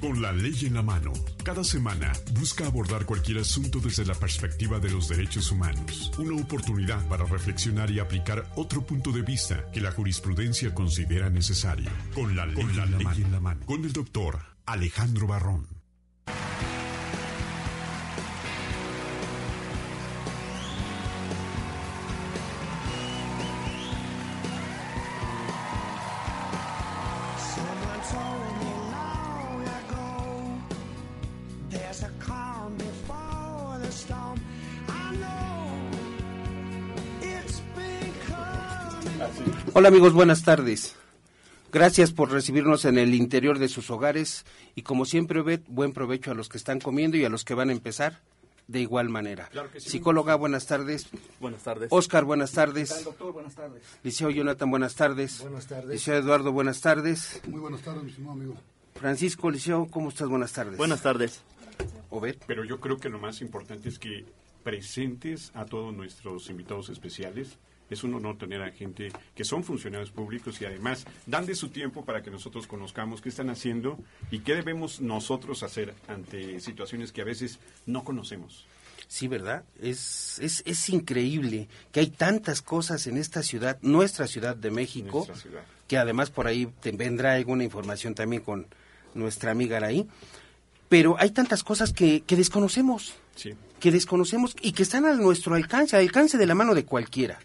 Con la ley en la mano, cada semana busca abordar cualquier asunto desde la perspectiva de los derechos humanos. Una oportunidad para reflexionar y aplicar otro punto de vista que la jurisprudencia considera necesario. Con la ley, en, la ley en la mano. Con el doctor Alejandro Barrón. Hola amigos, buenas tardes. Gracias por recibirnos en el interior de sus hogares y como siempre, Bet, buen provecho a los que están comiendo y a los que van a empezar de igual manera. Psicóloga, buenas tardes. Buenas tardes. Oscar, buenas tardes. ¿Qué doctor? Buenas tardes. Liceo Jonathan, buenas tardes. Buenas tardes. Liceo Eduardo, buenas tardes. Muy buenas tardes, mi estimado amigo. Francisco, Liceo, ¿cómo estás? Buenas tardes. Buenas tardes. Obed. Pero yo creo que lo más importante es que presentes a todos nuestros invitados especiales. Es un honor tener a gente que son funcionarios públicos y además dan de su tiempo para que nosotros conozcamos qué están haciendo y qué debemos nosotros hacer ante situaciones que a veces no conocemos. Sí, ¿verdad? Es, es, es increíble que hay tantas cosas en esta ciudad, nuestra ciudad de México, ciudad. que además por ahí te vendrá alguna información también con nuestra amiga Araí, pero hay tantas cosas que, que desconocemos, Sí. que desconocemos y que están a nuestro alcance, al alcance de la mano de cualquiera.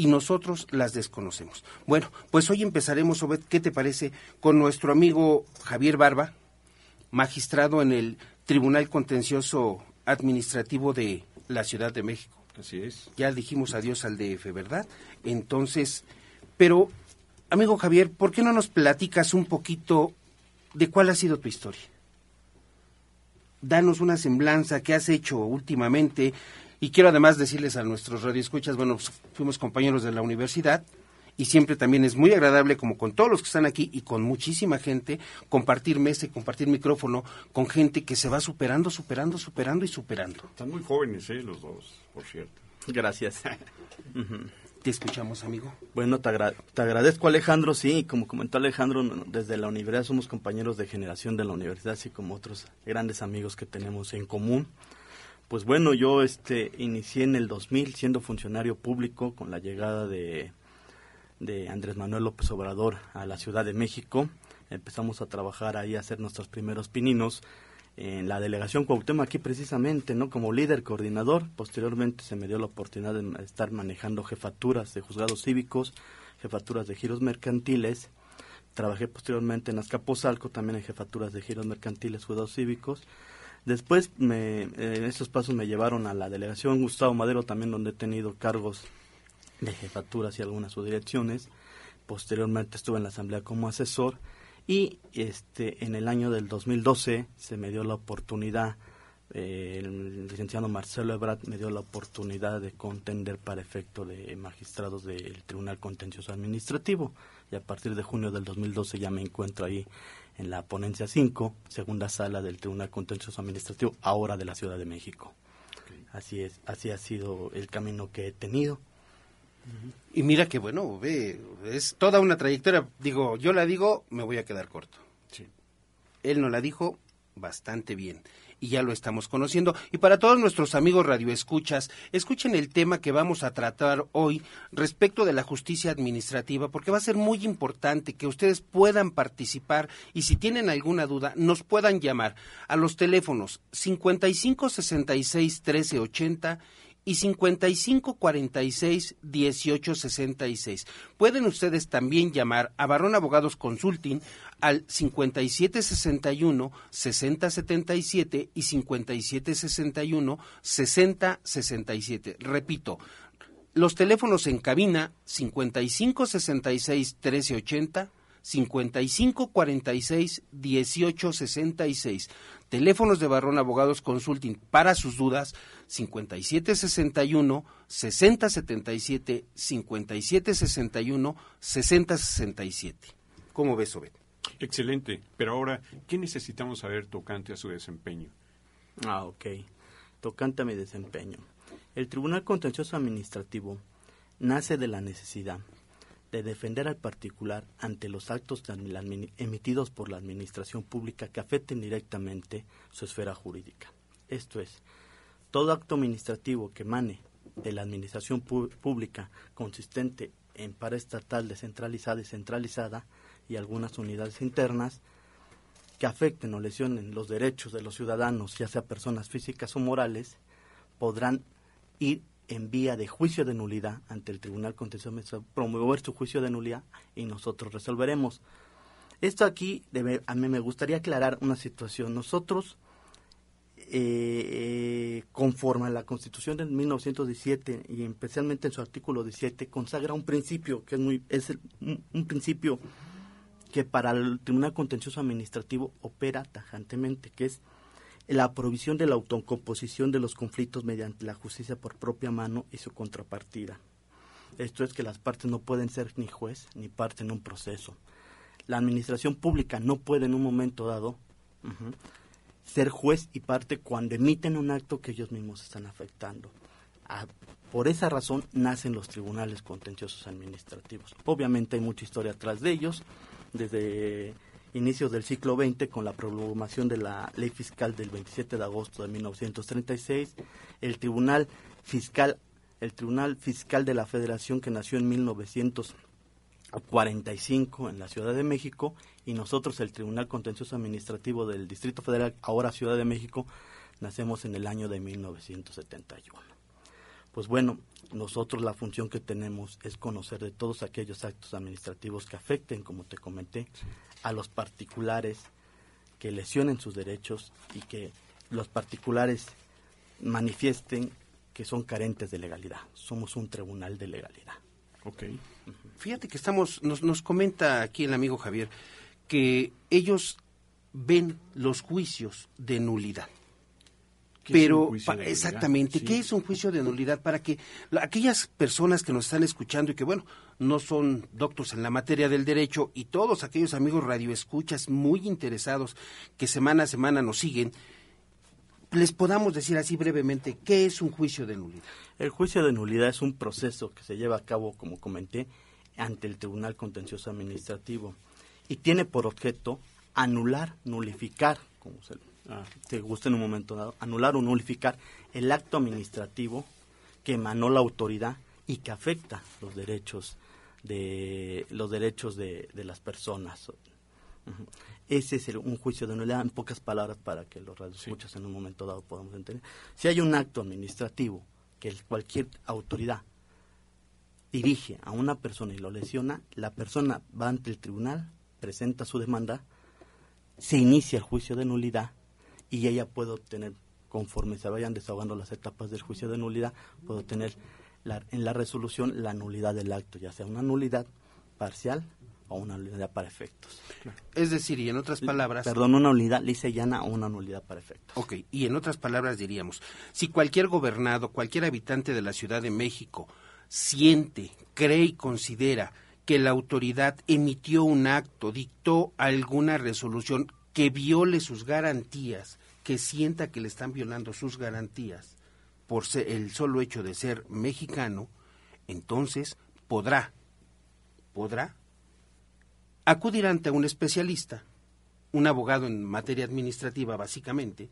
Y nosotros las desconocemos. Bueno, pues hoy empezaremos, Obed, ¿qué te parece? Con nuestro amigo Javier Barba, magistrado en el Tribunal Contencioso Administrativo de la Ciudad de México. Así es. Ya dijimos adiós al DF, ¿verdad? Entonces, pero, amigo Javier, ¿por qué no nos platicas un poquito de cuál ha sido tu historia? Danos una semblanza que has hecho últimamente. Y quiero además decirles a nuestros radioescuchas, bueno, pues, fuimos compañeros de la universidad y siempre también es muy agradable, como con todos los que están aquí y con muchísima gente, compartir mesa y compartir micrófono con gente que se va superando, superando, superando y superando. Están muy jóvenes, ¿eh? Los dos, por cierto. Gracias. Te escuchamos, amigo. Bueno, te, agra- te agradezco Alejandro, sí, como comentó Alejandro, desde la universidad somos compañeros de generación de la universidad, así como otros grandes amigos que tenemos en común. Pues bueno, yo este inicié en el 2000 siendo funcionario público con la llegada de, Andrés Manuel López Obrador a la Ciudad de México. Empezamos a trabajar ahí, a hacer nuestros primeros pininos en la delegación Cuauhtémoc aquí precisamente, ¿no? Como líder coordinador. Posteriormente se me dio la oportunidad de estar manejando jefaturas de juzgados cívicos, jefaturas de giros mercantiles. Trabajé posteriormente en Azcapotzalco, también en jefaturas de giros mercantiles, juzgados cívicos. Después, me, en estos pasos me llevaron a la delegación Gustavo Madero, también donde he tenido cargos de jefaturas y algunas subdirecciones. Posteriormente estuve en la asamblea como asesor y este en el año del 2012 se me dio la oportunidad eh, el licenciado Marcelo Ebrard me dio la oportunidad de contender para efecto de magistrados del Tribunal Contencioso Administrativo y a partir de junio del 2012 ya me encuentro ahí en la ponencia 5, segunda sala del Tribunal Contencioso Administrativo, ahora de la Ciudad de México. Así es, así ha sido el camino que he tenido. Y mira que bueno, ve, es toda una trayectoria. Digo, yo la digo, me voy a quedar corto. Sí. Él nos la dijo bastante bien y ya lo estamos conociendo. Y para todos nuestros amigos radioescuchas, escuchen el tema que vamos a tratar hoy respecto de la justicia administrativa, porque va a ser muy importante que ustedes puedan participar y si tienen alguna duda, nos puedan llamar a los teléfonos 55 66 13 80 y 55 46 18 66. Pueden ustedes también llamar a Barrón Abogados Consulting al 57 61 60 77 y 57 61 60 67. Repito, los teléfonos en cabina 55 66 13 80 55 46 18 66. Teléfonos de Barrón Abogados Consulting para sus dudas 57 61 60 77 57 61 60 67. ¿Cómo ves, Obed? Excelente, pero ahora, ¿qué necesitamos saber tocante a su desempeño? Ah, ok. Tocante a mi desempeño. El Tribunal Contencioso Administrativo nace de la necesidad de defender al particular ante los actos emitidos por la Administración Pública que afecten directamente su esfera jurídica. Esto es, todo acto administrativo que emane de la Administración Pública consistente en paraestatal descentralizada y centralizada y algunas unidades internas que afecten o lesionen los derechos de los ciudadanos, ya sea personas físicas o morales, podrán ir en vía de juicio de nulidad ante el Tribunal Contencioso promover su juicio de nulidad y nosotros resolveremos. Esto aquí, debe, a mí me gustaría aclarar una situación. Nosotros, eh, conforme a la Constitución de 1917 y especialmente en su artículo 17, consagra un principio que es, muy, es un principio que para el Tribunal Contencioso Administrativo opera tajantemente, que es la provisión de la autocomposición de los conflictos mediante la justicia por propia mano y su contrapartida. Esto es que las partes no pueden ser ni juez ni parte en un proceso. La administración pública no puede en un momento dado ser juez y parte cuando emiten un acto que ellos mismos están afectando. Ah, por esa razón nacen los tribunales contenciosos administrativos. Obviamente hay mucha historia atrás de ellos, desde inicios del siglo XX con la promulgación de la ley fiscal del 27 de agosto de 1936, el Tribunal Fiscal el Tribunal Fiscal de la Federación que nació en 1945 en la Ciudad de México y nosotros el Tribunal Contencioso Administrativo del Distrito Federal, ahora Ciudad de México, nacemos en el año de 1971. Pues bueno, nosotros la función que tenemos es conocer de todos aquellos actos administrativos que afecten, como te comenté, a los particulares, que lesionen sus derechos y que los particulares manifiesten que son carentes de legalidad. Somos un tribunal de legalidad. Ok. Fíjate que estamos, nos, nos comenta aquí el amigo Javier, que ellos ven los juicios de nulidad. Pero exactamente, ¿qué es un juicio de nulidad? Para que aquellas personas que nos están escuchando y que, bueno, no son doctos en la materia del derecho y todos aquellos amigos radioescuchas muy interesados que semana a semana nos siguen, les podamos decir así brevemente, ¿qué es un juicio de nulidad? El juicio de nulidad es un proceso que se lleva a cabo, como comenté, ante el Tribunal Contencioso Administrativo y tiene por objeto anular, nulificar, como se Ah, te gusta en un momento dado, anular o nulificar el acto administrativo que emanó la autoridad y que afecta los derechos de los derechos de, las personas. Ese es un juicio de nulidad en pocas palabras para que los radioescuchas en un momento dado podamos entender. Si hay un acto administrativo que cualquier autoridad dirige a una persona y lo lesiona, la persona va ante el tribunal, presenta su demanda, se inicia el juicio de nulidad y ella puede obtener, conforme se vayan desahogando las etapas del juicio de nulidad, puede obtener en la resolución la nulidad del acto, ya sea una nulidad parcial o una nulidad para efectos. Es decir, y en otras palabras... Perdón, una nulidad lisa llana o una nulidad para efectos. Ok, y en otras palabras diríamos, si cualquier gobernado, cualquier habitante de la Ciudad de México siente, cree y considera que la autoridad emitió un acto, dictó alguna resolución que viole sus garantías, que sienta que le están violando sus garantías por ser el solo hecho de ser mexicano, entonces podrá, podrá acudir ante un especialista, un abogado en materia administrativa básicamente,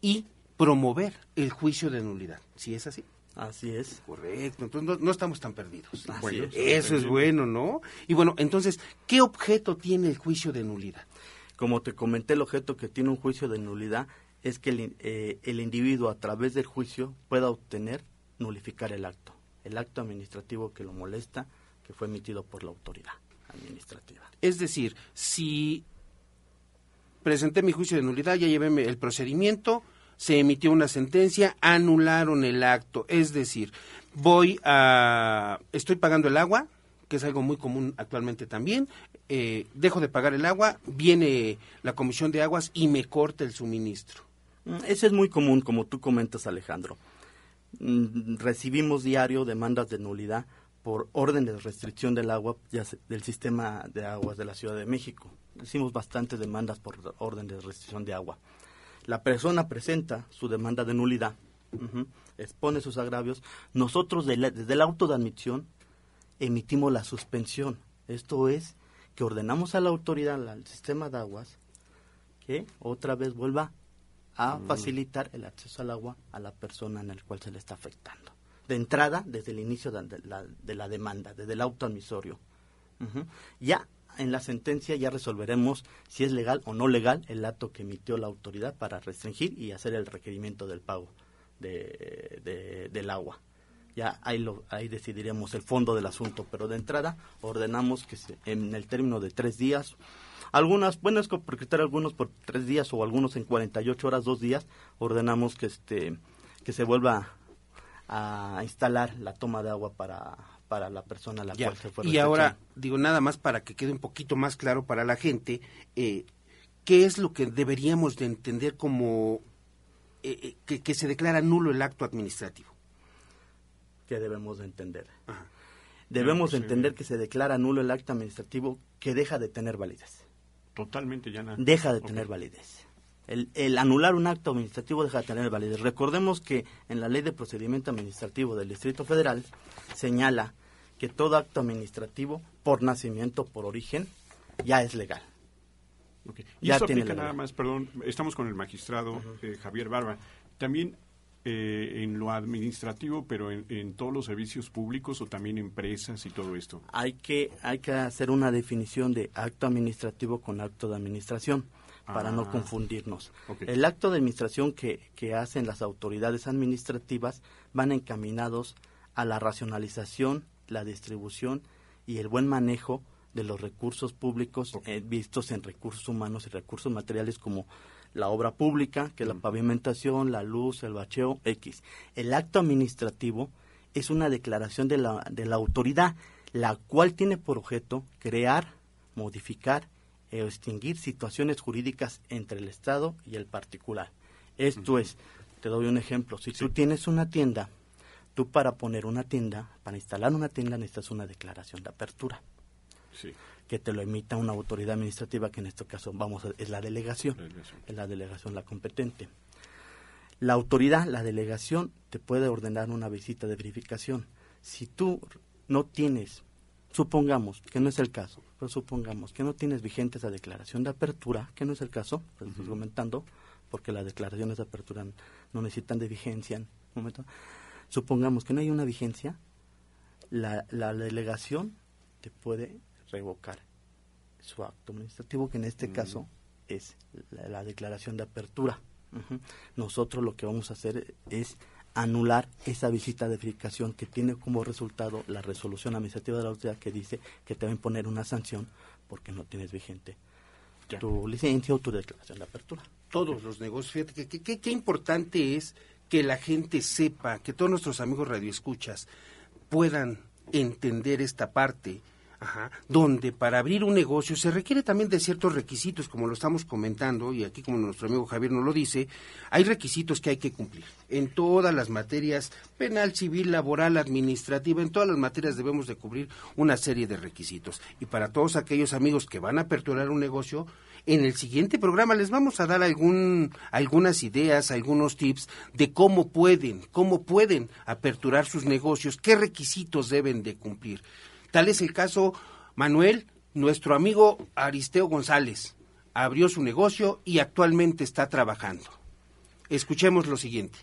y promover el juicio de nulidad. ¿Sí es así? Así es. Correcto, entonces no, estamos tan perdidos. eso es bueno, ¿no? Y bueno, entonces, ¿qué objeto tiene el juicio de nulidad? Como te comenté, el objeto que tiene un juicio de nulidad es que el, eh, el individuo a través del juicio pueda obtener, nulificar el acto, el acto administrativo que lo molesta, que fue emitido por la autoridad administrativa. Es decir, si presenté mi juicio de nulidad, ya llevé el procedimiento, se emitió una sentencia, anularon el acto. Es decir, voy a, estoy pagando el agua, que es algo muy común actualmente también. Eh, dejo de pagar el agua, viene la Comisión de Aguas y me corta el suministro. Ese es muy común, como tú comentas, Alejandro. Mm, Recibimos diario demandas de nulidad por orden de restricción del agua del sistema de aguas de la Ciudad de México. Hicimos bastantes demandas por orden de restricción de agua. La persona presenta su demanda de nulidad, expone sus agravios. Nosotros desde el auto de admisión emitimos la suspensión. Esto es que ordenamos a la autoridad, al sistema de aguas, que otra vez vuelva a facilitar el acceso al agua a la persona en la cual se le está afectando. De entrada, desde el inicio de la, de la demanda, desde el auto admisorio. Ya en la sentencia ya resolveremos si es legal o no legal el acto que emitió la autoridad para restringir y hacer el requerimiento del pago de, de- del agua. Ya ahí, lo, ahí decidiremos el fondo del asunto, pero de entrada ordenamos que se- en el término de tres días, algunas, bueno, es concretar algunos por tres días o algunos en 48 horas, dos días, ordenamos que, este, que se vuelva a instalar la toma de agua para, para la persona a la Ya. cual se fue Y ahora, digo, nada más para que quede un poquito más claro para la gente, eh, ¿qué es lo que deberíamos de entender como eh, eh, que, que se declara nulo el acto administrativo? que debemos de entender. Ajá. Debemos pues, entender que se declara nulo el acto administrativo que deja de tener validez. Totalmente ya nada. deja de tener validez. El, el anular un acto administrativo deja de tener validez. Recordemos que en la Ley de Procedimiento Administrativo del Distrito Federal señala que todo acto administrativo por nacimiento, por origen, ya es legal. Y Ya eso tiene aplica nada más, perdón, estamos con el magistrado eh, Javier Barba. También eh, en lo administrativo, pero en, en todos los servicios públicos o también empresas y todo esto. Hay que, hay que hacer una definición de acto administrativo con acto de administración para no Ah. confundirnos. El acto de administración que, que hacen las autoridades administrativas van encaminados a la racionalización, la distribución y el buen manejo de los recursos públicos eh, vistos en recursos humanos y recursos materiales como la obra pública, que es la pavimentación, la luz, el bacheo, X. El acto administrativo es una declaración de la, de la autoridad, la cual tiene por objeto crear, modificar e extinguir situaciones jurídicas entre el Estado y el particular. Esto es, te doy un ejemplo, si tú tienes una tienda, tú para poner una tienda, para instalar una tienda necesitas una declaración de apertura, Sí. Que te lo emita una autoridad administrativa, que en este caso vamos a- es la delegación, es la delegación la competente. La autoridad, la delegación, te puede ordenar una visita de verificación. Si tú no tienes, supongamos que no es el caso, pero supongamos que no tienes vigente esa declaración de apertura, que no es el caso, pues estoy comentando, porque las declaraciones de apertura no necesitan de vigencia. en un momento. Supongamos que no hay una vigencia, la, la delegación te puede revocar su acto administrativo, que en este caso es la, la declaración de apertura. Nosotros lo que vamos a hacer es anular esa visita de verificación que tiene como resultado la resolución administrativa de la autoridad que dice que te va a imponer una sanción porque no tienes vigente Ya. tu licencia o tu declaración de apertura. todos los negocios. Fíjate que- que- que- qué importante es que la gente sepa, que todos nuestros amigos radioescuchas puedan entender esta parte, ajá, donde para abrir un negocio se requiere también de ciertos requisitos, como lo estamos comentando, y aquí como nuestro amigo Javier nos lo dice, hay requisitos que hay que cumplir. En todas las materias, penal, civil, laboral, administrativa, en todas las materias debemos de cubrir una serie de requisitos. Y para todos aquellos amigos que van a aperturar un negocio, en el siguiente programa les vamos a dar algún, algunas ideas, algunos tips de cómo pueden, cómo pueden aperturar sus negocios, qué requisitos deben de cumplir. Tal es el caso, Manuel, nuestro amigo Aristeo González, abrió su negocio y actualmente está trabajando. Escuchemos lo siguiente.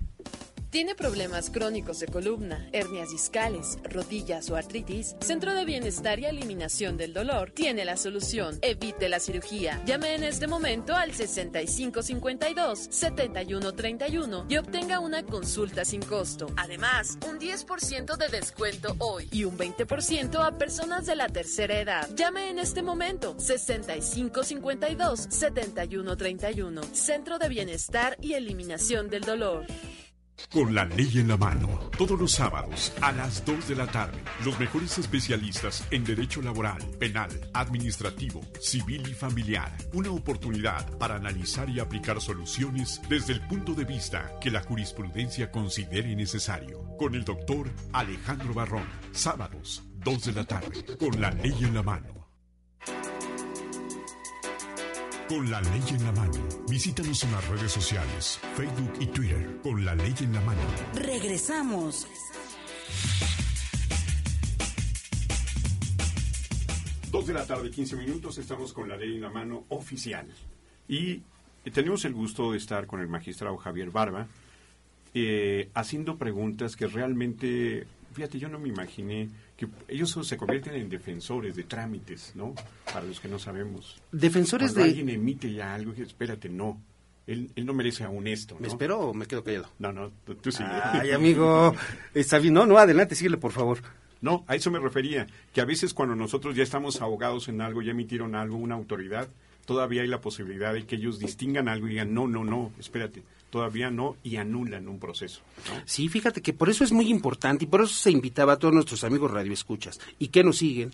¿Tiene problemas crónicos de columna, hernias discales, rodillas o artritis? Centro de Bienestar y Eliminación del Dolor tiene la solución. Evite la cirugía. Llame en este momento al 6552-7131 y obtenga una consulta sin costo. Además, un 10% de descuento hoy y un 20% a personas de la tercera edad. Llame en este momento 6552-7131. Centro de Bienestar y Eliminación del Dolor. Con la ley en la mano, todos los sábados a las 2 de la tarde, los mejores especialistas en derecho laboral, penal, administrativo, civil y familiar. Una oportunidad para analizar y aplicar soluciones desde el punto de vista que la jurisprudencia considere necesario. Con el doctor Alejandro Barrón, sábados, 2 de la tarde, con la ley en la mano. Con la ley en la mano. Visítanos en las redes sociales, Facebook y Twitter. Con la ley en la mano. Regresamos. Dos de la tarde, 15 minutos, estamos con la ley en la mano oficial. Y tenemos el gusto de estar con el magistrado Javier Barba, eh, haciendo preguntas que realmente, fíjate, yo no me imaginé que ellos se convierten en defensores de trámites, ¿no? Para los que no sabemos. Defensores Cuando de... alguien emite ya algo, que espérate, no. Él, él no merece aún esto, ¿no? ¿Me espero o me quedo callado? No, no, tú, tú sigue. Ay, amigo. Está bien. No, no, adelante, síguele, por favor. No, a eso me refería, que a veces cuando nosotros ya estamos ahogados en algo, ya emitieron algo, una autoridad, todavía hay la posibilidad de que ellos distingan algo y digan, no, no, no, espérate, todavía no, y anulan un proceso. Sí, fíjate que por eso es muy importante y por eso se invitaba a todos nuestros amigos radioescuchas y que nos siguen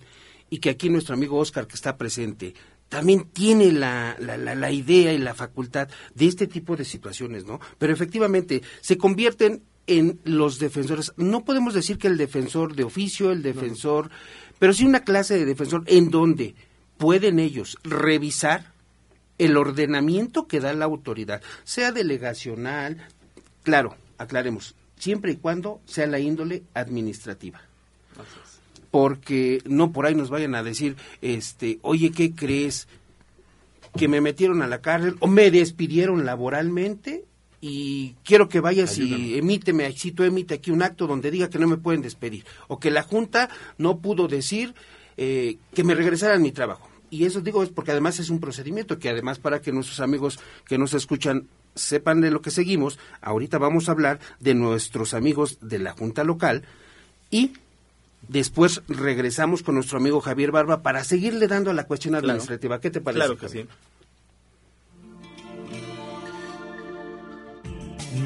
y que aquí nuestro amigo Oscar que está presente también tiene la, la, la, la idea y la facultad de este tipo de situaciones, ¿no? Pero efectivamente se convierten en los defensores. No podemos decir que el defensor de oficio, el defensor, pero sí una clase de defensor en donde pueden ellos revisar el ordenamiento que da la autoridad, sea delegacional, claro, aclaremos, siempre y cuando sea la índole administrativa. Porque no por ahí nos vayan a decir, este, oye, ¿qué crees? Que me metieron a la cárcel o me despidieron laboralmente y quiero que vayas y emíteme, si tú emite aquí un acto donde diga que no me pueden despedir o que la Junta no pudo decir eh, que me regresaran mi trabajo. Y eso digo es porque además es un procedimiento que además para que nuestros amigos que nos escuchan sepan de lo que seguimos, ahorita vamos a hablar de nuestros amigos de la Junta Local y después regresamos con nuestro amigo Javier Barba para seguirle dando a la cuestión Claro. administrativa. ¿Qué te parece? Claro que Javier? sí.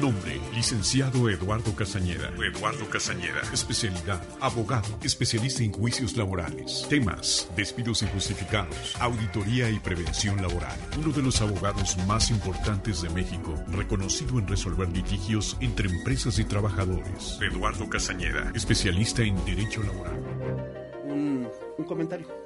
Nombre, licenciado Eduardo Casañeda. Eduardo Casañeda. Especialidad, abogado, especialista en juicios laborales. Temas, despidos injustificados, auditoría y prevención laboral. Uno de los abogados más importantes de México, reconocido en resolver litigios entre empresas y trabajadores. Eduardo Casañeda, especialista en derecho laboral. Un, comentario.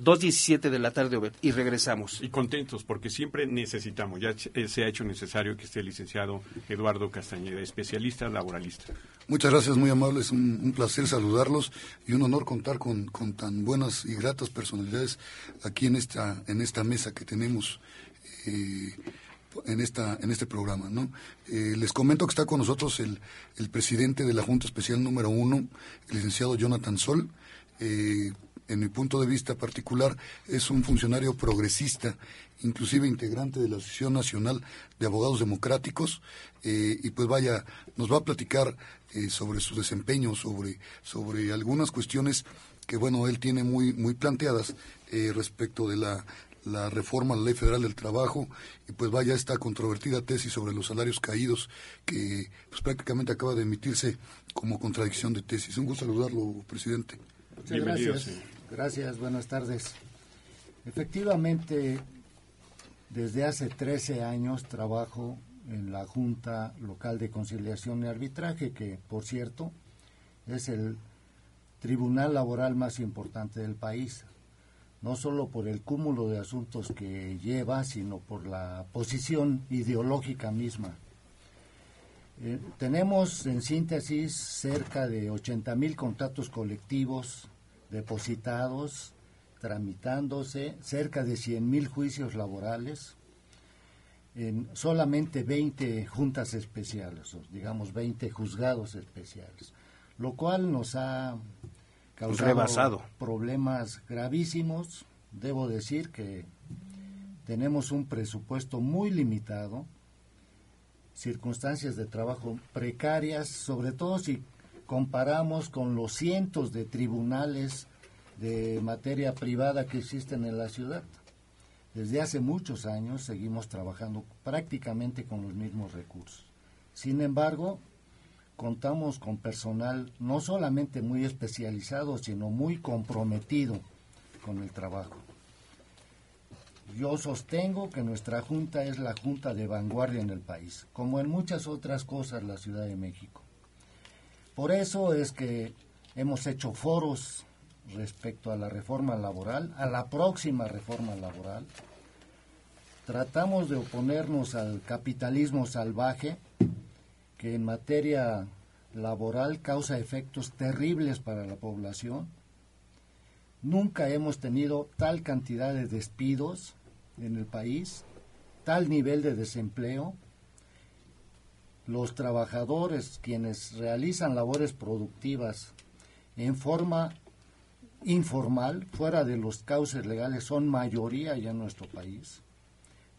2.17 de la tarde, Obed, y regresamos. Y contentos, porque siempre necesitamos, ya se ha hecho necesario que esté el licenciado Eduardo Castañeda, especialista laboralista. Muchas gracias, muy amables. Un, un placer saludarlos y un honor contar con, con tan buenas y gratas personalidades aquí en esta, en esta mesa que tenemos. eh, en esta en este programa no Eh, les comento que está con nosotros el, el presidente de la Junta Especial número uno el licenciado Jonathan Sol Eh, en mi punto de vista particular es un funcionario progresista inclusive integrante de la Asociación Nacional de Abogados Democráticos eh, y pues vaya nos va a platicar eh, sobre su desempeño sobre sobre algunas cuestiones que bueno él tiene muy muy planteadas eh, respecto de la la reforma a la Ley Federal del Trabajo y pues vaya esta controvertida tesis sobre los salarios caídos que pues prácticamente acaba de emitirse como contradicción de tesis. Un gusto saludarlo, presidente. Muchas Bienvenido, gracias. señor. Gracias, buenas tardes. Efectivamente, desde hace 13 años trabajo en la Junta Local de Conciliación y Arbitraje, que por cierto es el tribunal laboral más importante del país, no solo por el cúmulo de asuntos que lleva, sino por la posición ideológica misma. Eh, tenemos en síntesis cerca de 80 mil contratos colectivos depositados, tramitándose, cerca de 100 mil juicios laborales, en solamente 20 juntas especiales, o digamos 20 juzgados especiales, lo cual nos ha causado Rebasado. problemas gravísimos. Debo decir que tenemos un presupuesto muy limitado, circunstancias de trabajo precarias, sobre todo si comparamos con los cientos de tribunales de materia privada que existen en la ciudad. Desde hace muchos años seguimos trabajando prácticamente con los mismos recursos. Sin embargo, contamos con personal no solamente muy especializado, sino muy comprometido con el trabajo. Yo sostengo que nuestra junta es la junta de vanguardia en el país, como en muchas otras cosas la Ciudad de México. Por eso es que hemos hecho foros respecto a la reforma laboral, a la próxima reforma laboral. Tratamos de oponernos al capitalismo salvaje que en materia laboral causa efectos terribles para la población. Nunca hemos tenido tal cantidad de despidos en el país, tal nivel de desempleo. Los trabajadores, quienes realizan labores productivas en forma informal, fuera de los cauces legales, son mayoría ya en nuestro país.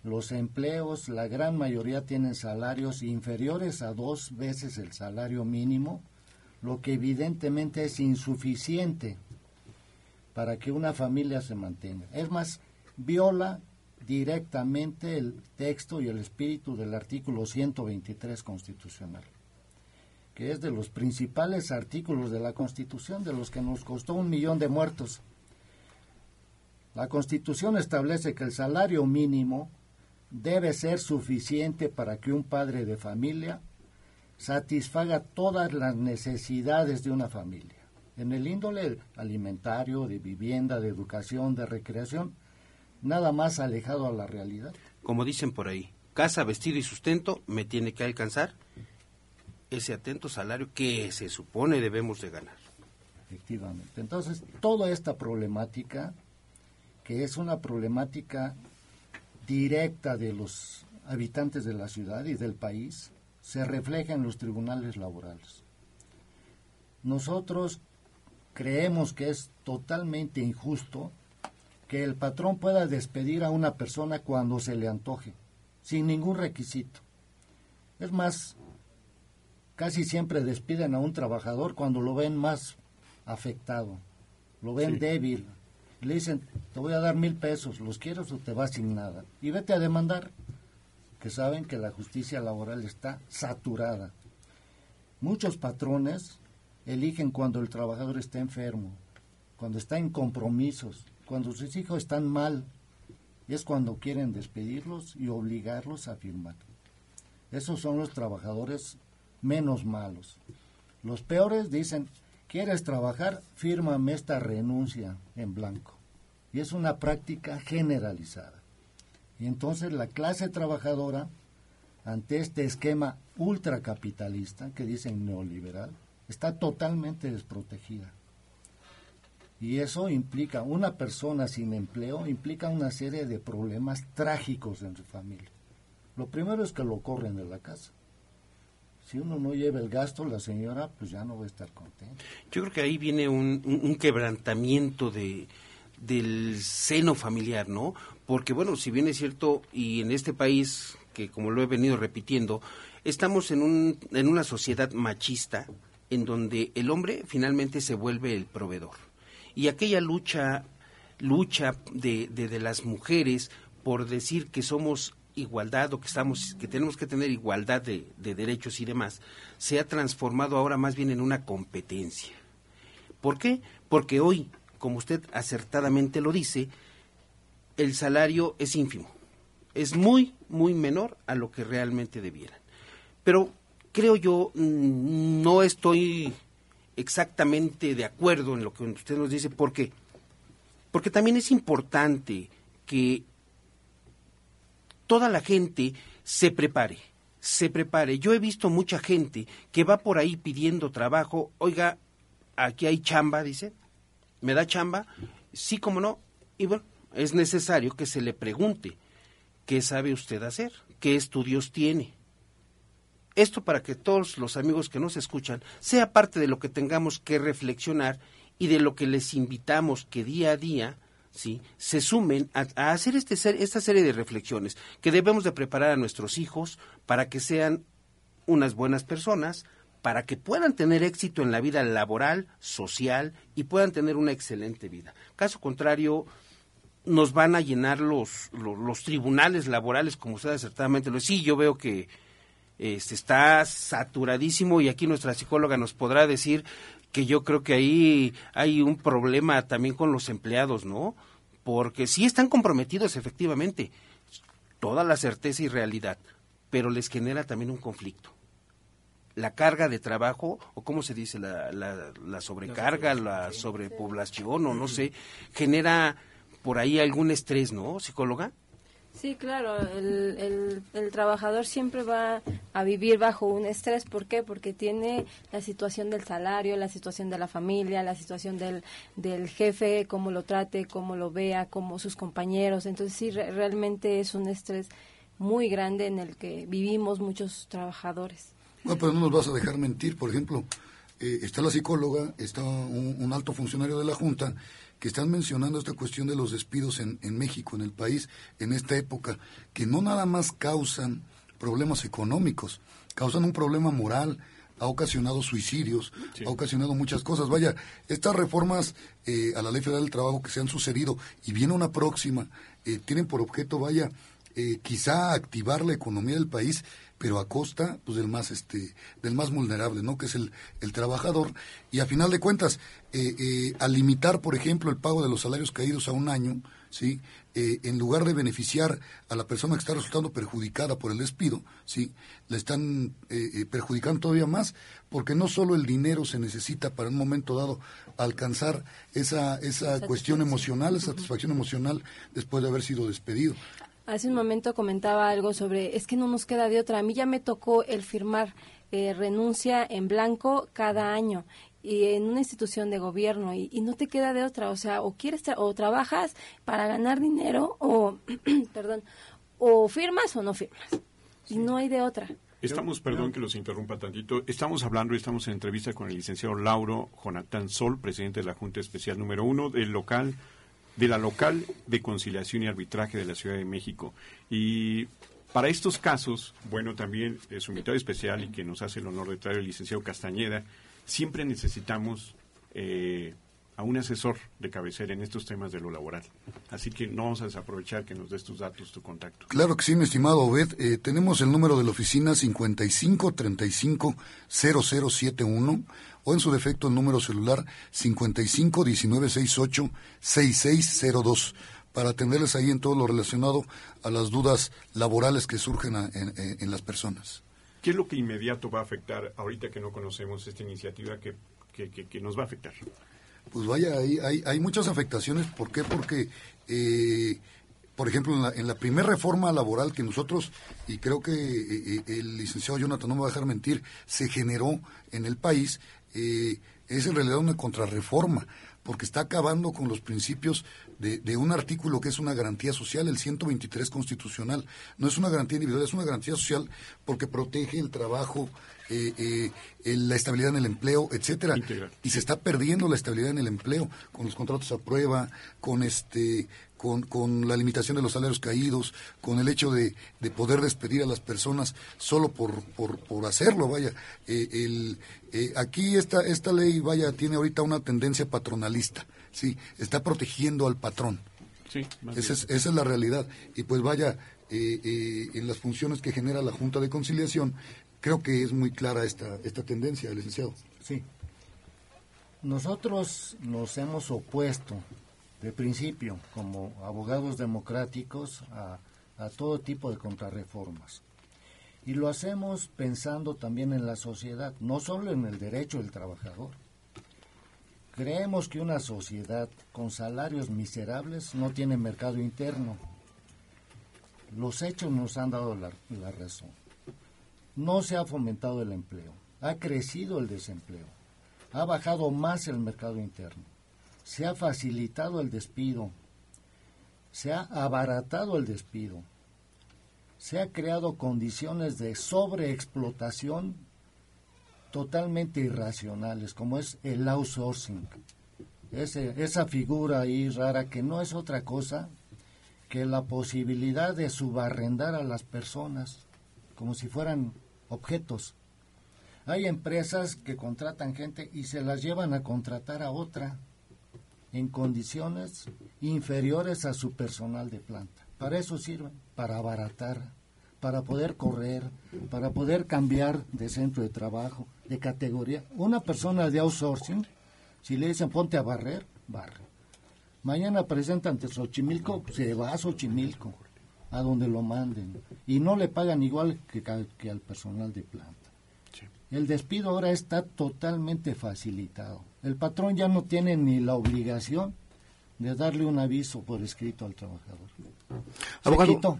Los empleos, la gran mayoría tienen salarios inferiores a dos veces el salario mínimo, lo que evidentemente es insuficiente para que una familia se mantenga. Es más, viola directamente el texto y el espíritu del artículo 123 constitucional, que es de los principales artículos de la Constitución, de los que nos costó un millón de muertos. La Constitución establece que el salario mínimo debe ser suficiente para que un padre de familia satisfaga todas las necesidades de una familia, en el índole alimentario, de vivienda, de educación, de recreación, nada más alejado a la realidad. Como dicen por ahí, casa, vestido y sustento me tiene que alcanzar ese atento salario que se supone debemos de ganar. Efectivamente. Entonces, toda esta problemática, que es una problemática directa de los habitantes de la ciudad y del país, se refleja en los tribunales laborales. Nosotros creemos que es totalmente injusto que el patrón pueda despedir a una persona cuando se le antoje, sin ningún requisito. Es más, casi siempre despiden a un trabajador cuando lo ven más afectado, lo ven débil. Le dicen, te voy a dar mil pesos, ¿los quieres o te vas sin nada? Y vete a demandar, que saben que la justicia laboral está saturada. Muchos patrones eligen cuando el trabajador está enfermo, cuando está en compromisos, cuando sus hijos están mal, es cuando quieren despedirlos y obligarlos a firmar. Esos son los trabajadores menos malos. Los peores dicen, ¿quieres trabajar? Fírmame esta renuncia en blanco. Y es una práctica generalizada. Y entonces la clase trabajadora, ante este esquema ultracapitalista, que dicen neoliberal, está totalmente desprotegida. Y eso implica, una persona sin empleo implica una serie de problemas trágicos en su familia. Lo primero es que lo corren de la casa. Si uno no lleva el gasto, la señora pues ya no va a estar contenta. Yo creo que ahí viene un, un quebrantamiento de, del seno familiar, ¿no? Porque bueno, si bien es cierto, y en este país, que como lo he venido repitiendo, estamos en, un, en una sociedad machista en donde el hombre finalmente se vuelve el proveedor y aquella lucha lucha de, de, las mujeres por decir que somos igualdad o que estamos que tenemos que tener igualdad de, de, derechos y demás se ha transformado ahora más bien en una competencia. ¿por qué? porque hoy como usted acertadamente lo dice el salario es ínfimo. Es muy muy menor a lo que realmente debieran. Pero creo yo mm, no estoy exactamente de acuerdo en lo que usted nos dice. ¿Por qué? Porque también es importante que toda la gente se prepare, se prepare. Yo he visto mucha gente que va por ahí pidiendo trabajo. Oiga, aquí hay chamba, dice. ¿Me da chamba? Sí, como no. Y bueno, es necesario que se le pregunte, ¿qué sabe usted hacer? ¿Qué estudios tiene? Esto para que todos los amigos que nos escuchan sea parte de lo que tengamos que reflexionar y de lo que les invitamos que día a día ¿sí? se sumen a, hacer este, esta serie de reflexiones que debemos de preparar a nuestros hijos para que sean unas buenas personas, para que puedan tener éxito en la vida laboral, social y puedan tener una excelente vida. Caso contrario, nos van a llenar los, los, los tribunales laborales, como usted acertadamente lo Sí, yo veo que este, está saturadísimo y aquí nuestra psicóloga nos podrá decir que yo creo que ahí hay un problema también con los empleados, ¿no? Porque sí están comprometidos efectivamente, toda la certeza y realidad, pero les genera también un conflicto. La carga de trabajo, o cómo se dice, la, la, la sobrecarga, la sobrepoblación, o no sé, genera por ahí algún estrés, ¿no, psicóloga? Sí, claro, el, el, trabajador siempre va a vivir bajo un estrés. ¿Por qué? Porque tiene la situación del salario, la situación de la familia, la situación del, del jefe, cómo lo trate, cómo lo vea, cómo sus compañeros. Entonces sí, realmente es un estrés muy grande en el que vivimos muchos trabajadores. Bueno, pero no nos vas a dejar mentir. Por ejemplo, eh, está la psicóloga, está un alto funcionario de la Junta que están mencionando esta cuestión de los despidos en, en México, en el país, en esta época, que no nada más causan problemas económicos, causan un problema moral, ha ocasionado suicidios, ha ocasionado muchas cosas. Vaya, estas reformas eh, a la Ley Federal del Trabajo que se han sucedido y viene una próxima, eh, tienen por objeto, vaya, eh, quizá activar la economía del país pero a costa pues del más este del más vulnerable no que es el, el trabajador. Y a final de cuentas eh, eh, al limitar por ejemplo el pago de los salarios caídos a un año sí eh, en lugar de beneficiar a la persona que está resultando perjudicada por el despido sí le están perjudicando todavía más porque no solo el dinero se necesita para un momento dado alcanzar esa esa cuestión emocional esa satisfacción emocional después de haber sido despedido Hace un momento comentaba algo sobre, es que no nos queda de otra. A mí ya me tocó el firmar eh, renuncia en blanco cada año y en una institución de gobierno y, no te queda de otra. O sea, o quieres o trabajas para ganar dinero o, perdón, o firmas o no firmas. Y no hay de otra. Estamos, perdón que los interrumpa tantito, estamos hablando, estamos en entrevista con el licenciado Lauro Jonathan Sol, presidente de la Junta Especial número uno del local de la local de conciliación y arbitraje de la Ciudad de México. Y para estos casos, bueno, también es un invitado especial y que nos hace el honor de traer el licenciado Castañeda, siempre necesitamos eh, a un asesor de cabecera en estos temas de lo laboral. Así que no vamos a desaprovechar que nos des tus datos, tu contacto. Claro que sí, mi estimado Obed. Eh, tenemos el número de la oficina 5535 0071 o en su defecto el número celular 55 19 68 6602 para atenderles ahí en todo lo relacionado a las dudas laborales que surgen en, las personas. ¿Qué es lo que inmediato va a afectar ahorita que no conocemos esta iniciativa que, que, nos va a afectar? Pues vaya, hay, hay, muchas afectaciones. ¿Por qué? Porque, eh, por ejemplo, en la, en la primera reforma laboral que nosotros, y creo que eh, eh, el licenciado Jonathan no me va a dejar mentir, se generó en el país, eh, es en realidad una contrarreforma, porque está acabando con los principios de, de, un artículo que es una garantía social, el 123 constitucional. No es una garantía individual, es una garantía social porque protege el trabajo, eh, eh, la estabilidad en el empleo, etcétera. Y se está perdiendo la estabilidad en el empleo con los contratos a prueba, con este con, con, la limitación de los salarios caídos, con el hecho de, de poder despedir a las personas solo por, por, por hacerlo, vaya. Eh, el, eh, aquí esta, esta ley, vaya, tiene ahorita una tendencia patronalista, sí, está protegiendo al patrón. Sí, esa, es, esa es la realidad. Y pues vaya, eh, en las funciones que genera la Junta de Conciliación, creo que es muy clara esta, esta tendencia, licenciado. Sí. Nosotros nos hemos opuesto de principio, como abogados democráticos, a, todo tipo de contrarreformas. Y lo hacemos pensando también en la sociedad, no solo en el derecho del trabajador. Creemos que una sociedad con salarios miserables no tiene mercado interno. Los hechos nos han dado la, la razón. No se ha fomentado el empleo, ha crecido el desempleo, ha bajado más el mercado interno se ha facilitado el despido, se ha abaratado el despido, se ha creado condiciones de sobreexplotación totalmente irracionales, como es el outsourcing. esa figura ahí rara que no es otra cosa que la posibilidad de subarrendar a las personas como si fueran objetos. Hay empresas que contratan gente y se las llevan a contratar a otra en condiciones inferiores a su personal de planta. Para eso sirven, para abaratar, para poder correr, para poder cambiar de centro de trabajo, de categoría. Una persona de outsourcing, si le dicen ponte a barrer, barre. Mañana presenta ante Xochimilco, se va a Xochimilco, a donde lo manden. Y no le pagan igual que, que al personal de planta. El despido ahora está totalmente facilitado. El patrón ya no tiene ni la obligación de darle un aviso por escrito al trabajador. Abogado,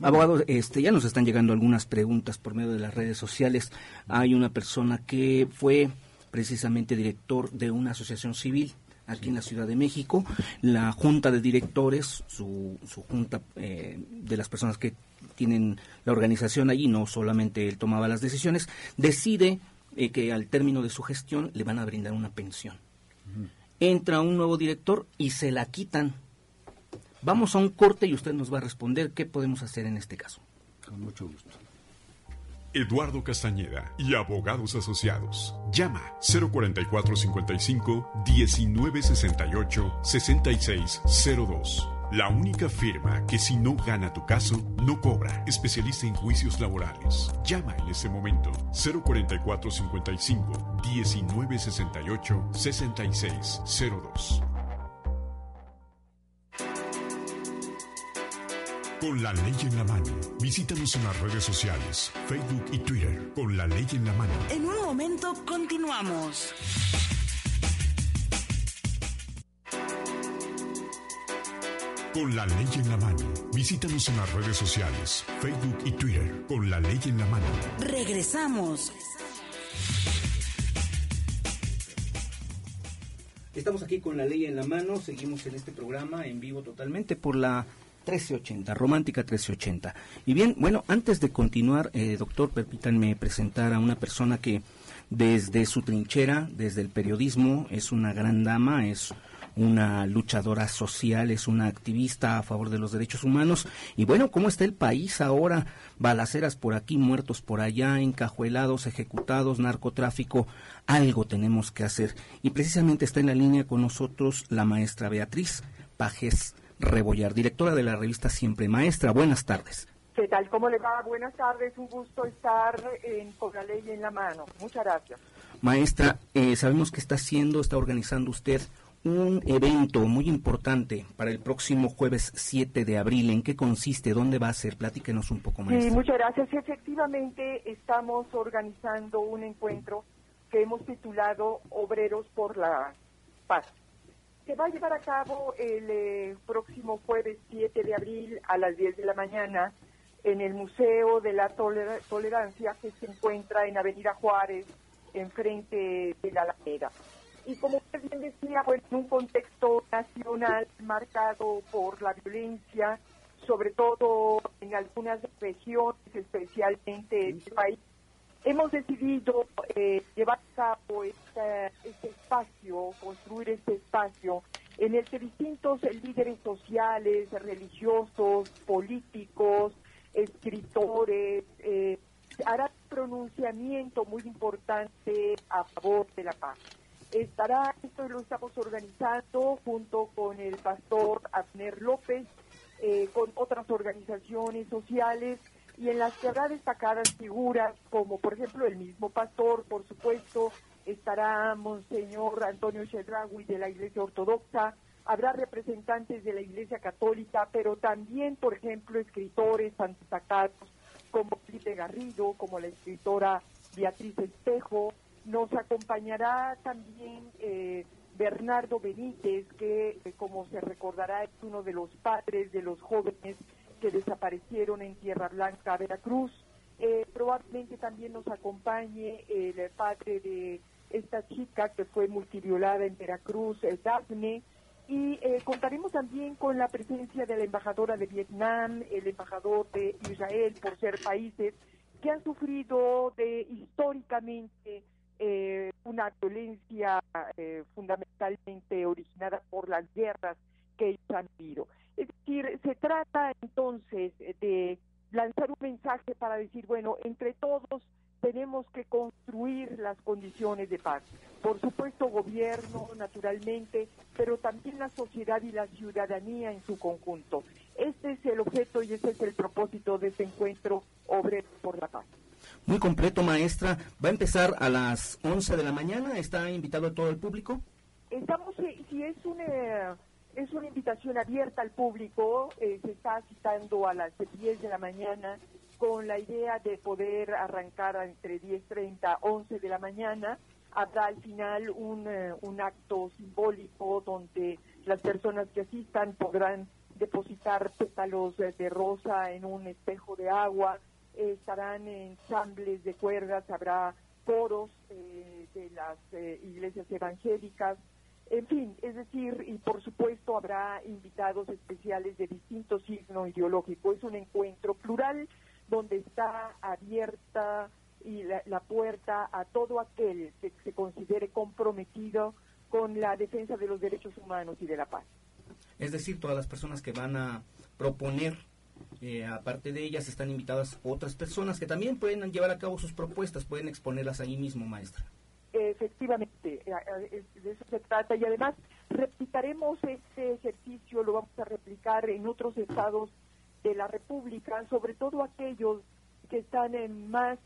Abogado, este, ya nos están llegando algunas preguntas por medio de las redes sociales. Hay una persona que fue precisamente director de una asociación civil aquí en la Ciudad de México. La junta de directores, su, su junta eh, de las personas que tienen la organización allí, no solamente él tomaba las decisiones, decide eh, que al término de su gestión le van a brindar una pensión. Entra un nuevo director y se la quitan Vamos a un corte y usted nos va a responder qué podemos hacer en este caso. Con mucho gusto. Eduardo Castañeda y abogados asociados. Llama 044 55 1968 6602. La única firma que si no gana tu caso, no cobra. Especialista en juicios laborales. Llama en ese momento 044 55 1968 6602. Con la ley en la mano. Visítanos en las redes sociales, Facebook y Twitter. Con la ley en la mano. En un momento continuamos. Con la ley en la mano. Visítanos en las redes sociales, Facebook y Twitter. Con la ley en la mano. Regresamos. Estamos aquí con la ley en la mano, seguimos en este programa en vivo totalmente por la 1380, Romántica 1380. Y bien, bueno, antes de continuar, eh, doctor, permítanme presentar a una persona que desde su trinchera, desde el periodismo, es una gran dama, es una luchadora social, es una activista a favor de los derechos humanos. Y bueno, ¿cómo está el país ahora? Balaceras por aquí, muertos por allá, encajuelados, ejecutados, narcotráfico. Algo tenemos que hacer. Y precisamente está en la línea con nosotros la maestra Beatriz Pajes Rebollar, directora de la revista Siempre Maestra. Buenas tardes. ¿Qué tal? ¿Cómo le va? Buenas tardes, un gusto estar en, con la ley en la mano. Muchas gracias. Maestra, eh, sabemos que está haciendo, está organizando usted un evento muy importante para el próximo jueves 7 de abril. ¿En qué consiste? ¿Dónde va a ser? Platíquenos un poco más. Sí, muchas gracias. Efectivamente, estamos organizando un encuentro que hemos titulado Obreros por la Paz se va a llevar a cabo el eh, próximo jueves 7 de abril a las 10 de la mañana en el Museo de la Tolerancia que se encuentra en Avenida Juárez, enfrente de la Alameda. Y como usted bien decía, pues en un contexto nacional marcado por la violencia, sobre todo en algunas regiones, especialmente en el país, hemos decidido eh, llevar a cabo este, espacio, construir este espacio en el que distintos líderes sociales, religiosos, políticos, escritores, eh, harán un pronunciamiento muy importante a favor de la paz. Estará, esto lo estamos organizando junto con el pastor Abner López, eh, con otras organizaciones sociales y en las que habrá destacadas figuras como por ejemplo el mismo pastor, por supuesto, estará Monseñor Antonio Chedragui de la Iglesia Ortodoxa, habrá representantes de la Iglesia Católica, pero también, por ejemplo, escritores tan destacados como Felipe Garrido, como la escritora Beatriz Espejo, nos acompañará también eh, Bernardo Benítez, que eh, como se recordará es uno de los padres de los jóvenes que desaparecieron en Tierra Blanca, Veracruz. Eh, probablemente también nos acompañe el padre de esta chica que fue multiviolada en Veracruz, Daphne, y eh, contaremos también con la presencia de la embajadora de Vietnam, el embajador de Israel, por ser países que han sufrido de históricamente eh, una violencia fundamentalmente originada por las guerras que ellos han vivido. Es decir, se trata entonces de lanzar un mensaje para decir, bueno, entre todos tenemos que construir las condiciones de paz. Por supuesto, gobierno, naturalmente, pero también la sociedad y la ciudadanía en su conjunto. Este es el objeto y ese es el propósito de este encuentro Obrero por la Paz. Muy completo, maestra. Va a empezar a las 11 de la mañana. ¿Está invitado a todo el público? Estamos, eh, si es una, es una invitación abierta al público, eh, se está citando a las 10 de la mañana con la idea de poder arrancar entre 10.30 11 de la mañana. Habrá al final un, eh, un acto simbólico donde las personas que asistan podrán depositar pétalos de rosa en un espejo de agua, estarán ensambles de cuerdas, habrá coros eh, de las eh, iglesias evangélicas, en fin, es decir, y por supuesto habrá invitados especiales de distinto signo ideológico. Es un encuentro plural donde está abierta y la, puerta a todo aquel que se considere comprometido con la defensa de los derechos humanos y de la paz. Es decir, todas las personas que van a proponer, eh, aparte de ellas, están invitadas otras personas que también pueden llevar a cabo sus propuestas, pueden exponerlas ahí mismo, maestra. Efectivamente, eh, eh, de eso se trata y además replicaremos este ejercicio, lo vamos a replicar en otros estados de la República, sobre todo aquellos que están en más,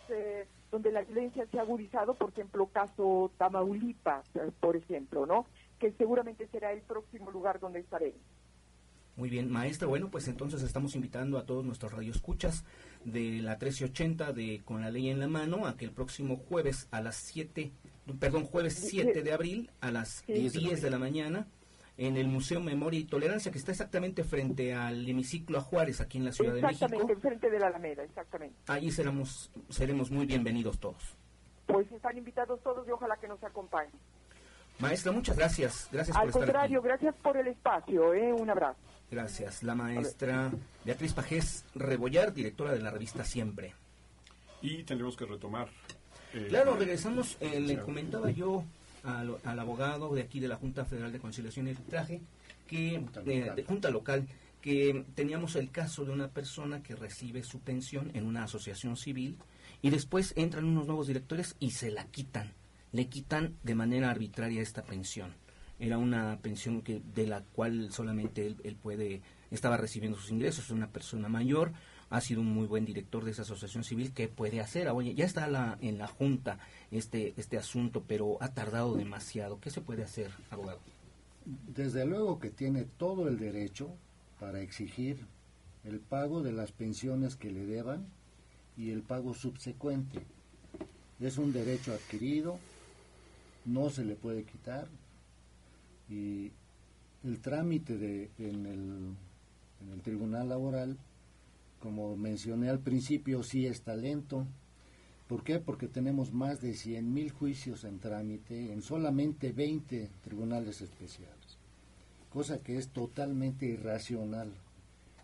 donde la violencia se ha agudizado, por ejemplo, caso Tamaulipas, por ejemplo, ¿no? que seguramente será el próximo lugar donde estaré. Muy bien, maestra. Bueno, pues entonces estamos invitando a todos nuestros radioescuchas de la 1380 de Con la Ley en la Mano a que el próximo jueves a las 7, perdón, jueves 7 de abril a las 10 de la mañana en el Museo Memoria y Tolerancia que está exactamente frente al hemiciclo a Juárez aquí en la Ciudad de México. Exactamente, frente de la Alameda, exactamente. Allí seremos, seremos muy bienvenidos todos. Pues están invitados todos y ojalá que nos acompañen. Maestra, muchas gracias. Gracias Al por contrario, gracias por el espacio. ¿eh? Un abrazo. Gracias. La maestra Beatriz Pajés Rebollar, directora de la revista Siempre. Y tendremos que retomar. Eh, claro, regresamos. Eh, le comentaba yo al, abogado de aquí de la Junta Federal de Conciliación y Arbitraje, que, de Junta Local, que teníamos el caso de una persona que recibe su pensión en una asociación civil y después entran unos nuevos directores y se la quitan le quitan de manera arbitraria esta pensión. Era una pensión que de la cual solamente él, puede estaba recibiendo sus ingresos, es una persona mayor, ha sido un muy buen director de esa asociación civil, ¿qué puede hacer? Oye, ya está la, en la Junta este, este asunto, pero ha tardado demasiado. ¿Qué se puede hacer, abogado? Desde luego que tiene todo el derecho para exigir el pago de las pensiones que le deban y el pago subsecuente. Es un derecho adquirido, no se le puede quitar y el trámite de, en el tribunal laboral, como mencioné al principio, sí está lento. ¿Por qué? Porque tenemos más de 100.000 juicios en trámite en solamente 20 tribunales especiales, cosa que es totalmente irracional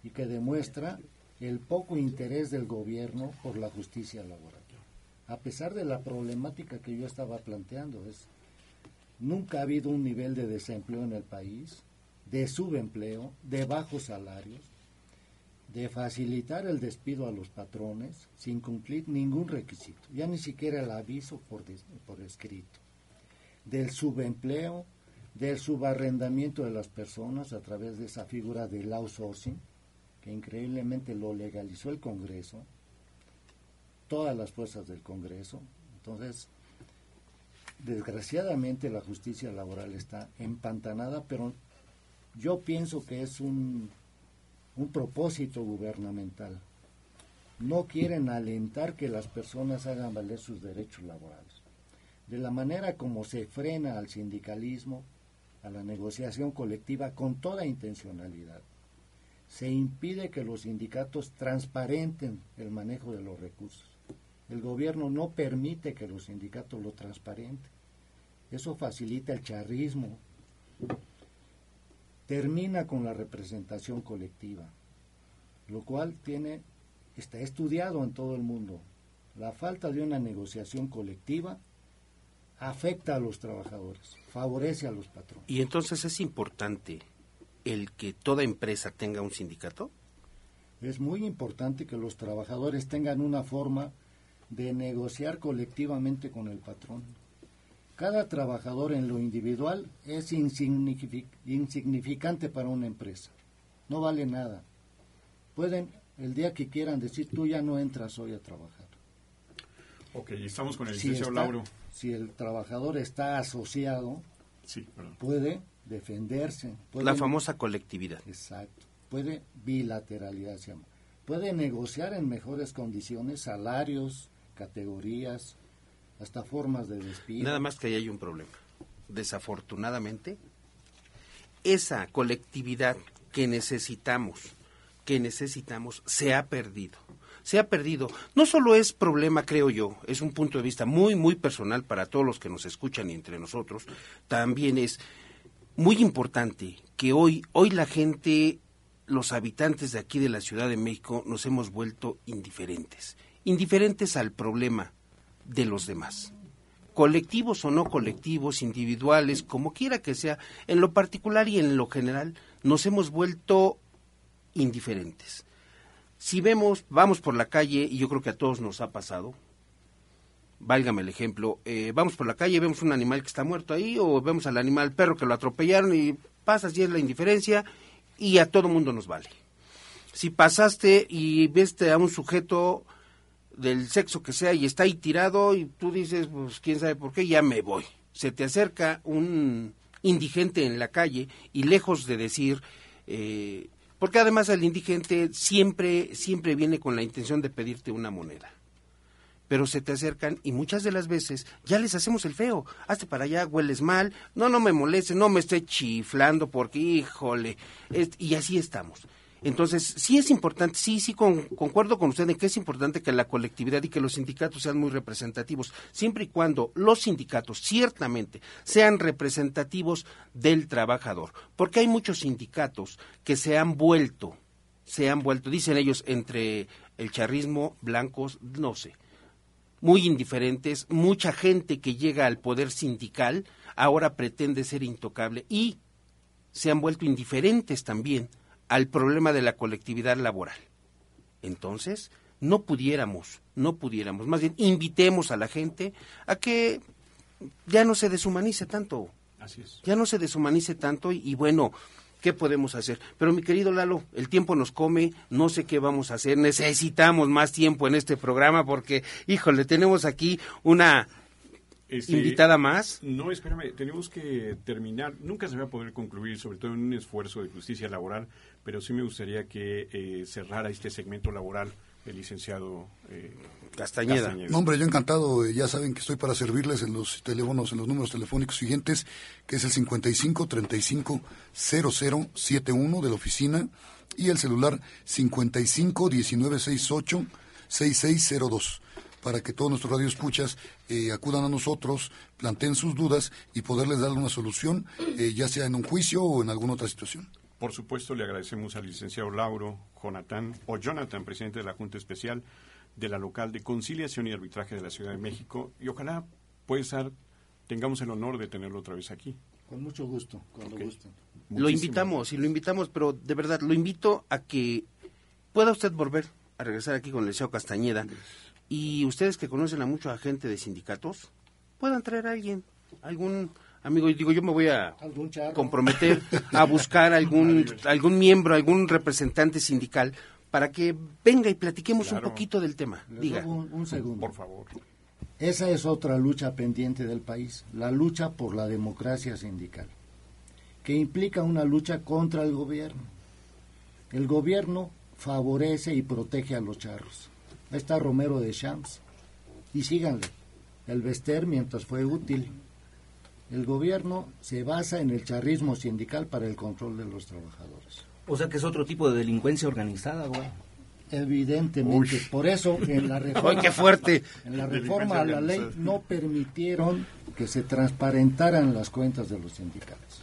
y que demuestra el poco interés del gobierno por la justicia laboral a pesar de la problemática que yo estaba planteando, es nunca ha habido un nivel de desempleo en el país, de subempleo, de bajos salarios, de facilitar el despido a los patrones sin cumplir ningún requisito, ya ni siquiera el aviso por, por escrito, del subempleo, del subarrendamiento de las personas a través de esa figura del outsourcing, que increíblemente lo legalizó el Congreso, todas las fuerzas del Congreso. Entonces, desgraciadamente la justicia laboral está empantanada, pero yo pienso que es un, un propósito gubernamental. No quieren alentar que las personas hagan valer sus derechos laborales. De la manera como se frena al sindicalismo, a la negociación colectiva con toda intencionalidad, se impide que los sindicatos transparenten el manejo de los recursos. El gobierno no permite que los sindicatos lo transparenten. Eso facilita el charrismo. Termina con la representación colectiva, lo cual tiene está estudiado en todo el mundo. La falta de una negociación colectiva afecta a los trabajadores, favorece a los patrones. ¿Y entonces es importante el que toda empresa tenga un sindicato? Es muy importante que los trabajadores tengan una forma de negociar colectivamente con el patrón. Cada trabajador en lo individual es insignific- insignificante para una empresa. No vale nada. Pueden el día que quieran decir tú ya no entras hoy a trabajar. Ok, estamos con el Si, licenciado está- Lauro. si el trabajador está asociado, Sí, puede defenderse. puede- La famosa colectividad. Exacto. Puede bilateralidad se llama. Puede negociar en mejores condiciones salarios, categorías, hasta formas de despido. Nada más que ahí hay un problema. Desafortunadamente, esa colectividad que necesitamos, que necesitamos, se ha perdido. Se ha perdido. No solo es problema, creo yo, es un punto de vista muy, muy personal para todos los que nos escuchan y entre nosotros, también es muy importante que hoy, hoy la gente, los habitantes de aquí de la Ciudad de México, nos hemos vuelto indiferentes. Indiferentes al problema de los demás colectivos o no colectivos, individuales, como quiera que sea, en lo particular y en lo general, nos hemos vuelto indiferentes. Si vemos, vamos por la calle, y yo creo que a todos nos ha pasado, válgame el ejemplo, eh, vamos por la calle, vemos un animal que está muerto ahí, o vemos al animal perro que lo atropellaron y pasas y es la indiferencia, y a todo mundo nos vale. Si pasaste y viste a un sujeto del sexo que sea y está ahí tirado y tú dices, pues quién sabe por qué, ya me voy. Se te acerca un indigente en la calle y lejos de decir, eh, porque además el indigente siempre, siempre viene con la intención de pedirte una moneda. Pero se te acercan y muchas de las veces ya les hacemos el feo. Hazte para allá, hueles mal, no, no me moleste, no me esté chiflando porque, híjole, y así estamos. Entonces, sí es importante, sí, sí, con- concuerdo con usted en que es importante que la colectividad y que los sindicatos sean muy representativos, siempre y cuando los sindicatos ciertamente sean representativos del trabajador, porque hay muchos sindicatos que se han vuelto, se han vuelto, dicen ellos, entre el charrismo, blancos, no sé, muy indiferentes, mucha gente que llega al poder sindical ahora pretende ser intocable y se han vuelto indiferentes también al problema de la colectividad laboral. Entonces, no pudiéramos, no pudiéramos, más bien invitemos a la gente a que ya no se deshumanice tanto, Así es. ya no se deshumanice tanto y, y bueno, ¿qué podemos hacer? Pero mi querido Lalo, el tiempo nos come, no sé qué vamos a hacer, necesitamos más tiempo en este programa porque, híjole, tenemos aquí una Este, invitada más. No, espérame, tenemos que terminar. Nunca se va a poder concluir, sobre todo en un esfuerzo de justicia laboral, pero sí me gustaría que eh, cerrara este segmento laboral el licenciado eh, Castañeda. No, hombre, yo encantado. Ya saben que estoy para servirles en los teléfonos, en los números telefónicos siguientes, que es el 55 35 00 71 de la oficina y el celular 55 19 68 6602 para que todos nuestros radioescuchas eh, acudan a nosotros, planteen sus dudas y poderles dar una solución, eh, ya sea en un juicio o en alguna otra situación. Por supuesto, le agradecemos al licenciado Lauro Jonathan, o Jonathan, presidente de la Junta Especial de la Local de Conciliación y Arbitraje de la Ciudad de México, y ojalá, puede ser, tengamos el honor de tenerlo otra vez aquí. Con mucho gusto, cuando gusten. Lo invitamos y lo invitamos, pero de verdad lo invito a que pueda usted volver a regresar aquí con el Liceo Castañeda y ustedes que conocen a mucha gente de sindicatos puedan traer a alguien, algún amigo. Y digo, yo me voy a comprometer a buscar algún algún miembro, algún representante sindical para que venga y platiquemos Claro. un poquito del tema. Les Diga. un segundo. Por favor. Esa es otra lucha pendiente del país, la lucha por la democracia sindical, que implica una lucha contra el gobierno. El gobierno favorece y protege a los charros. Ahí está Romero de Champs. Y síganle. El Vester mientras fue útil. El gobierno se basa en el charrismo sindical para el control de los trabajadores. O sea que es otro tipo de delincuencia organizada, güey. Evidentemente, por eso en la reforma, ¡Ay, qué fuerte! en la reforma a la ley no permitieron que se transparentaran las cuentas de los sindicatos.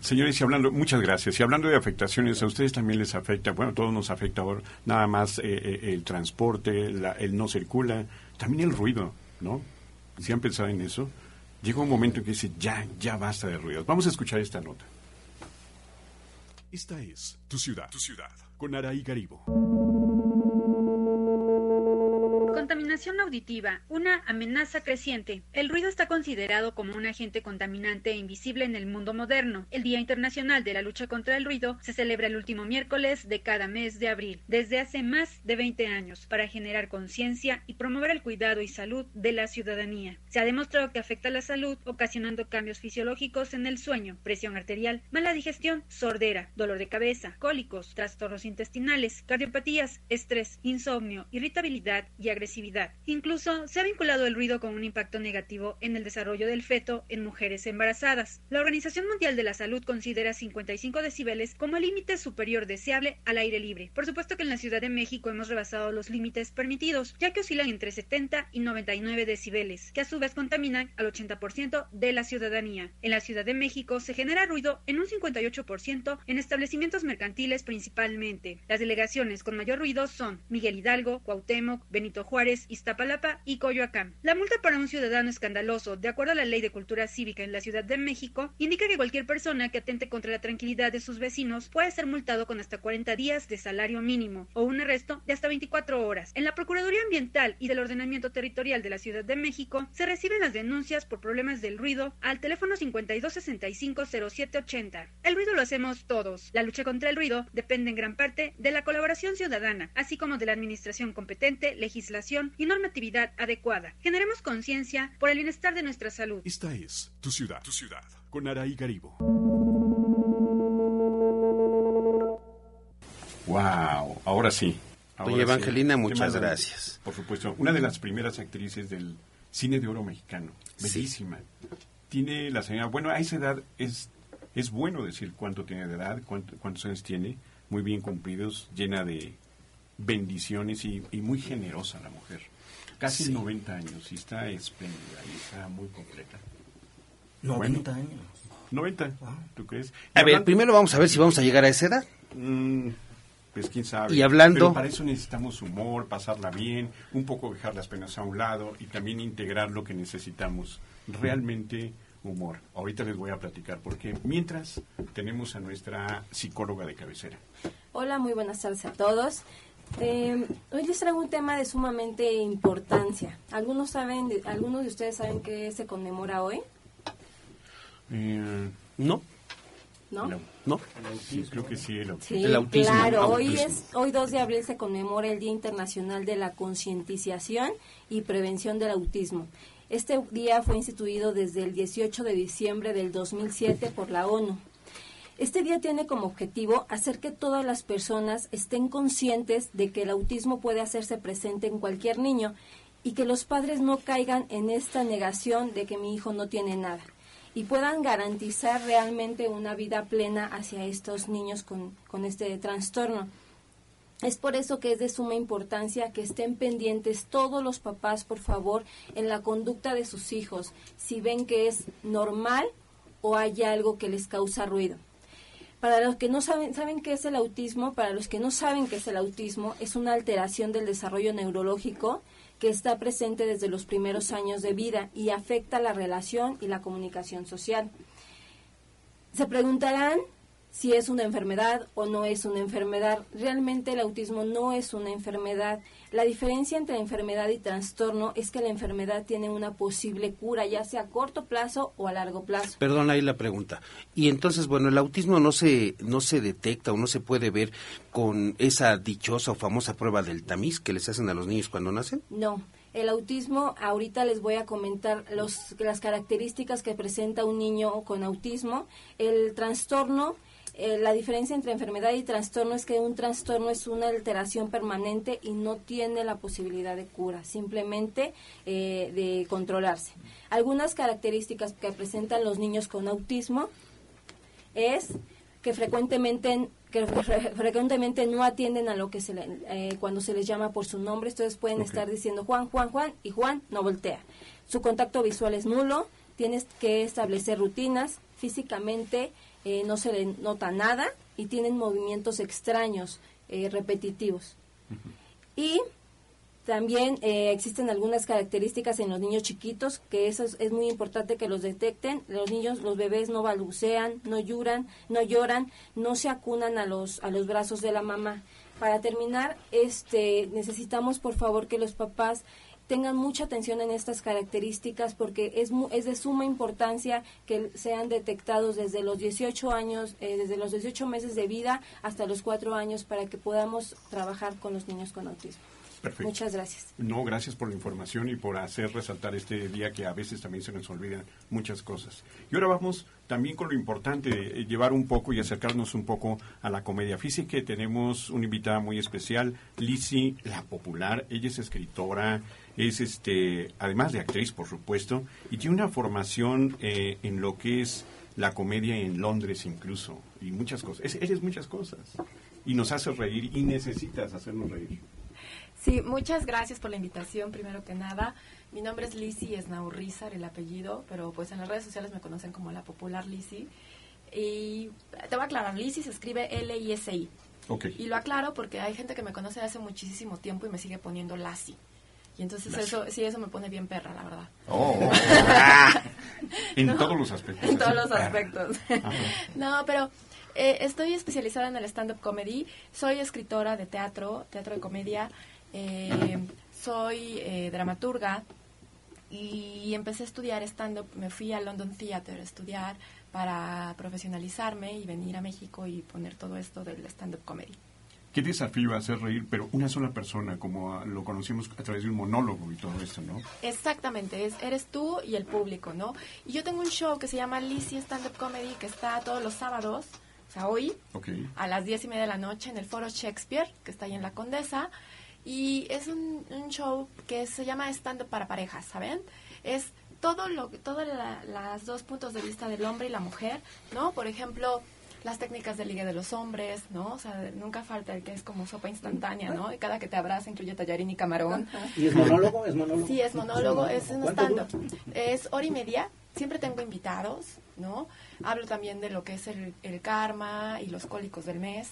Señores, y hablando, muchas gracias. Y hablando de afectaciones, a ustedes también les afecta, bueno, a todos nos afecta ahora, nada más eh, eh, el transporte, la- el no circula, también el ruido, ¿no? Si han pensado en eso, llega un momento en que dice, ya, ya basta de ruido. Vamos a escuchar esta nota. Esta es Tu Ciudad, Tu Ciudad, con Araí Garibo. Contaminación auditiva, una amenaza creciente. El ruido está considerado como un agente contaminante e invisible en el mundo moderno. El Día Internacional de la Lucha contra el Ruido se celebra el último miércoles de cada mes de abril, desde hace más de 20 años, para generar conciencia y promover el cuidado y salud de la ciudadanía. Se ha demostrado que afecta a la salud, ocasionando cambios fisiológicos en el sueño, presión arterial, mala digestión, sordera, dolor de cabeza, cólicos, trastornos intestinales, cardiopatías, estrés, insomnio, irritabilidad y agresividad. Incluso se ha vinculado el ruido con un impacto negativo en el desarrollo del feto en mujeres embarazadas. La Organización Mundial de la Salud considera 55 decibeles como límite superior deseable al aire libre. Por supuesto que en la Ciudad de México hemos rebasado los límites permitidos, ya que oscilan entre 70 y 99 decibeles, que a su vez contaminan al 80% de la ciudadanía. En la Ciudad de México se genera ruido en un 58% en establecimientos mercantiles principalmente. Las delegaciones con mayor ruido son Miguel Hidalgo, Cuauhtémoc, Benito Juárez, Iztapalapa y Coyoacán. La multa para un ciudadano escandaloso, de acuerdo a la Ley de Cultura Cívica en la Ciudad de México, indica que cualquier persona que atente contra la tranquilidad de sus vecinos puede ser multado con hasta 40 días de salario mínimo o un arresto de hasta 24 horas. En la Procuraduría Ambiental y del Ordenamiento Territorial de la Ciudad de México se reciben las denuncias por problemas del ruido al teléfono 52650780. El ruido lo hacemos todos. La lucha contra el ruido depende en gran parte de la colaboración ciudadana, así como de la administración competente, legislación y normatividad adecuada. Generemos conciencia por el bienestar de nuestra salud. Esta es Tu Ciudad, Tu Ciudad, con Araí Garibo. Wow, ahora sí. Ahora Oye. Evangelina, muchas gracias. Por supuesto, una de las primeras actrices del cine de oro mexicano. Bellísima. Tiene la señora, bueno, a esa edad es, es bueno decir cuánto tiene de edad, cuánto- cuántos años tiene, muy bien cumplidos, llena de bendiciones y, y muy generosa la mujer. Casi Sí. 90 años y está espléndida y está muy completa. 90 Bueno. años. 90, ¿tú crees? A ver, primero vamos a ver si vamos a llegar a esa edad. Mm, pues quién sabe. Y hablando- Pero para eso necesitamos humor, pasarla bien, un poco dejar las penas a un lado y también integrar lo que necesitamos. Realmente humor. Ahorita les voy a platicar porque mientras tenemos a nuestra psicóloga de cabecera. Hola, muy buenas tardes a todos. Eh, hoy les traigo un tema de sumamente importancia. ¿Algunos, saben, de- ¿Algunos de ustedes saben qué se conmemora hoy? Eh, ¿No? ¿No? ¿No? Sí, creo que sí, el autismo. Sí, El autismo, claro. Hoy, autismo. es, hoy 2 de abril se conmemora el Día Internacional de la Concientización y Prevención del Autismo. Este día fue instituido desde el 18 de diciembre del 2007 por la ONU. Este día tiene como objetivo hacer que todas las personas estén conscientes de que el autismo puede hacerse presente en cualquier niño y que los padres no caigan en esta negación de que mi hijo no tiene nada y puedan garantizar realmente una vida plena hacia estos niños con, con este trastorno. Es por eso que es de suma importancia que estén pendientes todos los papás, por favor, en la conducta de sus hijos, si ven que es normal o hay algo que les causa ruido. Para los que no saben, saben qué es el autismo, para los que no saben qué es el autismo, es una alteración del desarrollo neurológico que está presente desde los primeros años de vida y afecta la relación y la comunicación social. Se preguntarán si es una enfermedad o no es una enfermedad. Realmente el autismo no es una enfermedad. La diferencia entre enfermedad y trastorno es que la enfermedad tiene una posible cura, ya sea a corto plazo o a largo plazo. Perdón, ahí la pregunta. Y entonces, bueno, el autismo no se, no se detecta o no se puede ver con esa dichosa o famosa prueba del tamiz que les hacen a los niños cuando nacen. No, el autismo, ahorita les voy a comentar los, las características que presenta un niño con autismo. El trastorno, eh, la diferencia entre enfermedad y trastorno es que un trastorno es una alteración permanente y no tiene la posibilidad de cura, simplemente eh, de controlarse. Algunas características que presentan los niños con autismo es que frecuentemente que fre- frecuentemente no atienden a lo que se le- eh, cuando se les llama por su nombre, entonces pueden estar diciendo Juan, Juan, Juan y Juan no voltea. Su contacto visual es nulo, tienes que establecer rutinas, físicamente eh, no se le nota nada y tienen movimientos extraños, eh, repetitivos. Y también eh, existen algunas características en los niños chiquitos, que eso es, es muy importante que los detecten. Los niños, los bebés no balbucean, no lloran, no lloran, no se acunan a los, a los brazos de la mamá. Para terminar, este, necesitamos por favor que los papás tengan mucha atención en estas características porque es, mu- es de suma importancia que sean detectados desde los 18 años, eh, desde los 18 meses de vida hasta los 4 años para que podamos trabajar con los niños con autismo. Perfecto. Muchas gracias. No, gracias por la información y por hacer resaltar este día que a veces también se nos olvidan muchas cosas. Y ahora vamos también con lo importante, de, eh, llevar un poco y acercarnos un poco a la comedia. Que tenemos una invitada muy especial, Lizzie, la popular. Ella es escritora, es este, además de actriz, por supuesto, y tiene una formación eh, en lo que es la comedia en Londres incluso, y muchas cosas. Es- eres muchas cosas. Y nos hace reír y necesitas hacernos reír. Sí, muchas gracias por la invitación, primero que nada. Mi nombre es Lizzy Esnaurrizar, el apellido, pero pues en las redes sociales me conocen como la popular Lizzy. Y te voy a aclarar, Lizzy se escribe L-I-S-I. Y lo aclaro porque hay gente que me conoce hace muchísimo tiempo y me sigue poniendo Lassie. Y entonces eso, sí, eso me pone bien perra, la verdad. Oh. en No. todos los aspectos. En todos los aspectos. Ajá. no, pero eh, estoy especializada en el stand-up comedy. Soy escritora de teatro, teatro de comedia. eh, soy eh, dramaturga y empecé a estudiar stand-up. Me fui a London Theatre a estudiar para profesionalizarme y venir a México y poner todo esto del stand-up comedy. Qué desafío hacer reír, pero una sola persona, como lo conocimos a través de un monólogo y todo esto, ¿no? Exactamente, es, eres tú y el público, ¿no? Y yo tengo un show que se llama Lizzie Stand Up Comedy que está todos los sábados, o sea, hoy, Ok. a las diez y media de la noche en el Foro Shakespeare, que está ahí en la Condesa. Y es un, un show que se llama Stand Up para parejas, ¿saben? Es todo lo todos los dos puntos de vista del hombre y la mujer, ¿no? Por ejemplo, las técnicas de ligue de los hombres, ¿no? O sea, nunca falta el que es como sopa instantánea, ¿no? Y cada que te abraza incluye tallarín y camarón. ¿Y es monólogo? ¿Es monólogo? Sí, es monólogo, es un ¿Cuánto dura? stand-up. Es hora y media. Siempre tengo invitados, ¿no? Hablo también de lo que es el, el karma y los cólicos del mes,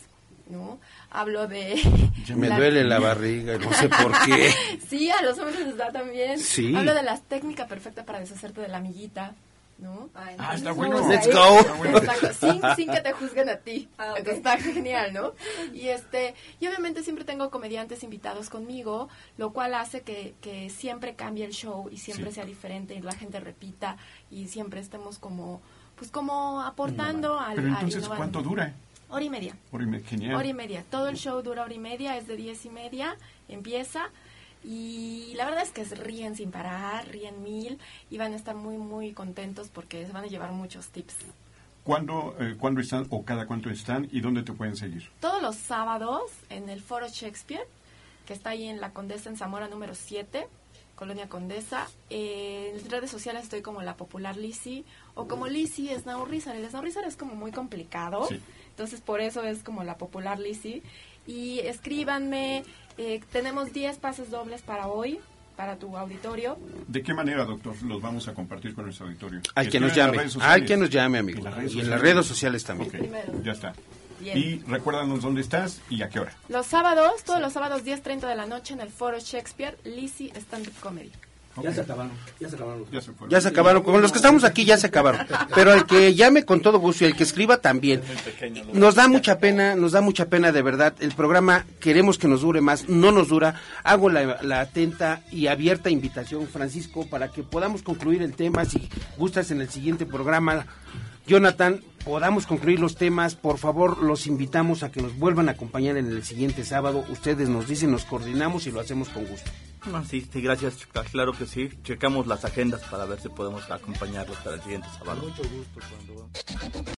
¿no? Hablo de... Me duele la barriga, no sé por qué. sí, a los hombres les da también. Sí. Hablo de la técnica perfecta para deshacerte de la amiguita, ¿no? Ah, está bueno. Let's Let's go. Exacto, sin, sin que te juzguen a ti. Ah. Entonces está genial, ¿no? Y este, y obviamente siempre tengo comediantes invitados conmigo, lo cual hace que, que siempre cambie el show y siempre Sí. sea diferente y la gente repita y siempre estemos como, pues como aportando al, Pero al entonces, innovando. ¿cuánto dura? Hora y media. Hora y media, Genial. Hora y media. Todo el show dura hora y media, es de diez y media, empieza. Y la verdad es que ríen sin parar, ríen mil y van a estar muy, muy contentos porque se van a llevar muchos tips. ¿Cuándo, eh, ¿Cuándo están o cada cuánto están y dónde te pueden seguir? Todos los sábados en el Foro Shakespeare, que está ahí en la Condesa en Zamora número 7, Colonia Condesa. Eh, en redes sociales estoy como la popular Lizzy o como Lizzy Snaurrizar. El Snaurrizar es como muy complicado, Sí. entonces por eso es como la popular Lizzy. Y escríbanme, eh, tenemos 10 pases dobles para hoy, para tu auditorio. ¿De qué manera, doctor, los vamos a compartir con nuestro auditorio? Hay que nos llame. Hay que nos llame, amigo. En las redes Y en las redes sociales también. Ya está. Bien. Y recuérdanos dónde estás y a qué hora. Los sábados, todos los sábados 10.30 de la noche en el Foro Shakespeare, Lizzy Stand Up Comedy. Ya se acabaron. Ya se acabaron. Ya se fueron. Ya se acabaron. Con los que estamos aquí ya se acabaron. Pero el que llame con todo gusto y el que escriba también. Nos da mucha pena, nos da mucha pena de verdad. El programa queremos que nos dure más, no nos dura. Hago la, la atenta y abierta invitación, Francisco, para que podamos concluir el tema. Si gustas en el siguiente programa, Jonathan, podamos concluir los temas. Por favor, los invitamos a que nos vuelvan a acompañar en el siguiente sábado. Ustedes nos dicen, nos coordinamos y lo hacemos con gusto. No, sí, sí, gracias. Claro que sí. Checamos las agendas para ver si podemos acompañarlos para el siguiente sábado. Mucho gusto cuando